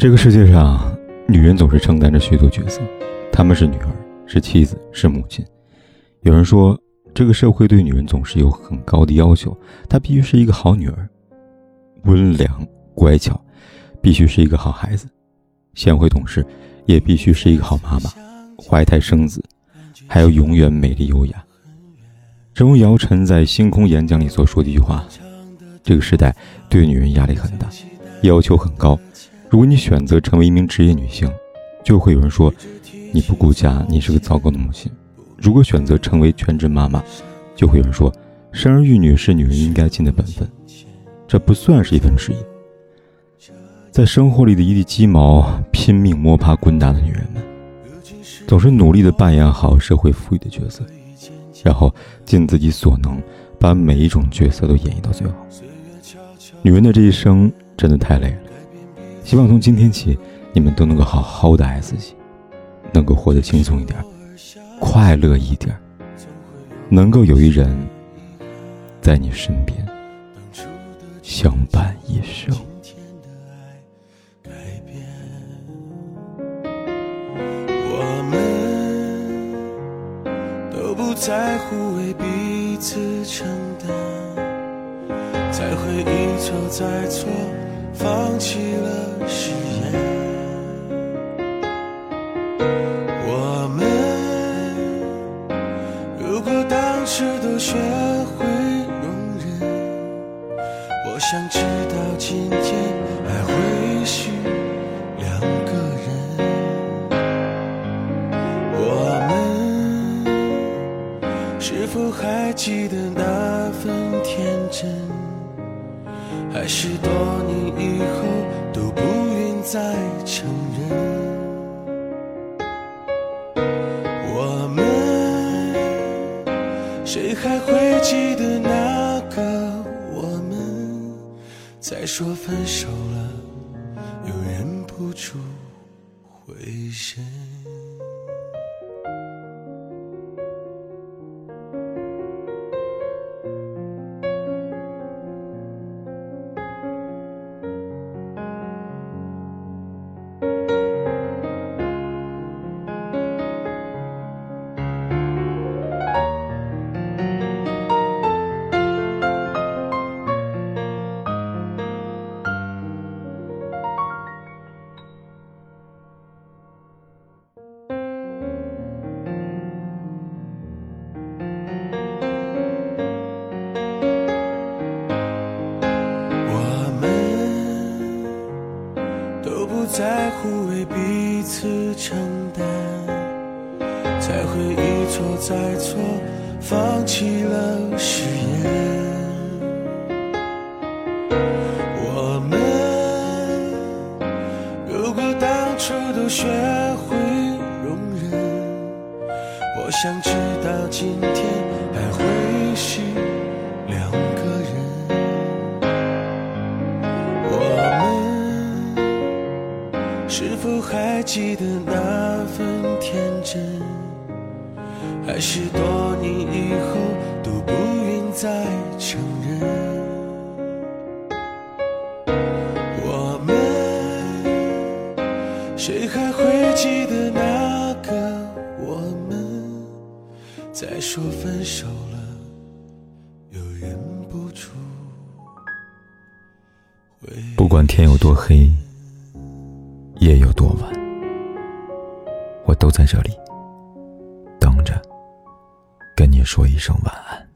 这个世界上，女人总是承担着许多角色，她们是女儿，是妻子，是母亲。有人说，这个社会对女人总是有很高的要求，她必须是一个好女儿，温良乖巧，必须是一个好孩子，贤惠懂事，也必须是一个好妈妈，怀胎生子，还要永远美丽优雅。正如姚晨在星空演讲里所说的一句话：“这个时代对女人压力很大，要求很高。”如果你选择成为一名职业女性，就会有人说你不顾家，你是个糟糕的母亲；如果选择成为全职妈妈，就会有人说生儿育女是女人应该尽的本分。这不算是一份职业。在生活里的一地鸡毛，拼命摸爬滚打的女人们，总是努力的扮演好社会赋予的角色，然后尽自己所能把每一种角色都演绎到最好。女人的这一生真的太累了。希望从今天起，你们都能够好好的爱自己，能够活得轻松一点，快乐一点，能够有一人在你身边相伴一生。我们都不在乎为彼此承担，才会一错再错。放弃了誓言，我们如果当时都学会容忍，我想知道今天还会是两个人。我们是否还记得那份天真？还是多年以后都不愿再承认，我们谁还会记得那个我们？再说分手了，又忍不住回神。在乎为彼此承担，才会一错再错，放弃了誓言。我们如果当初都学会容忍，我想知道今天还会是两是否还记得那份天真？还是多年以后都不愿再承认？我们谁还会记得那个我们？再说分手了，又忍不住。不管天有多黑。夜有多晚，我都在这里等着，跟你说一声晚安。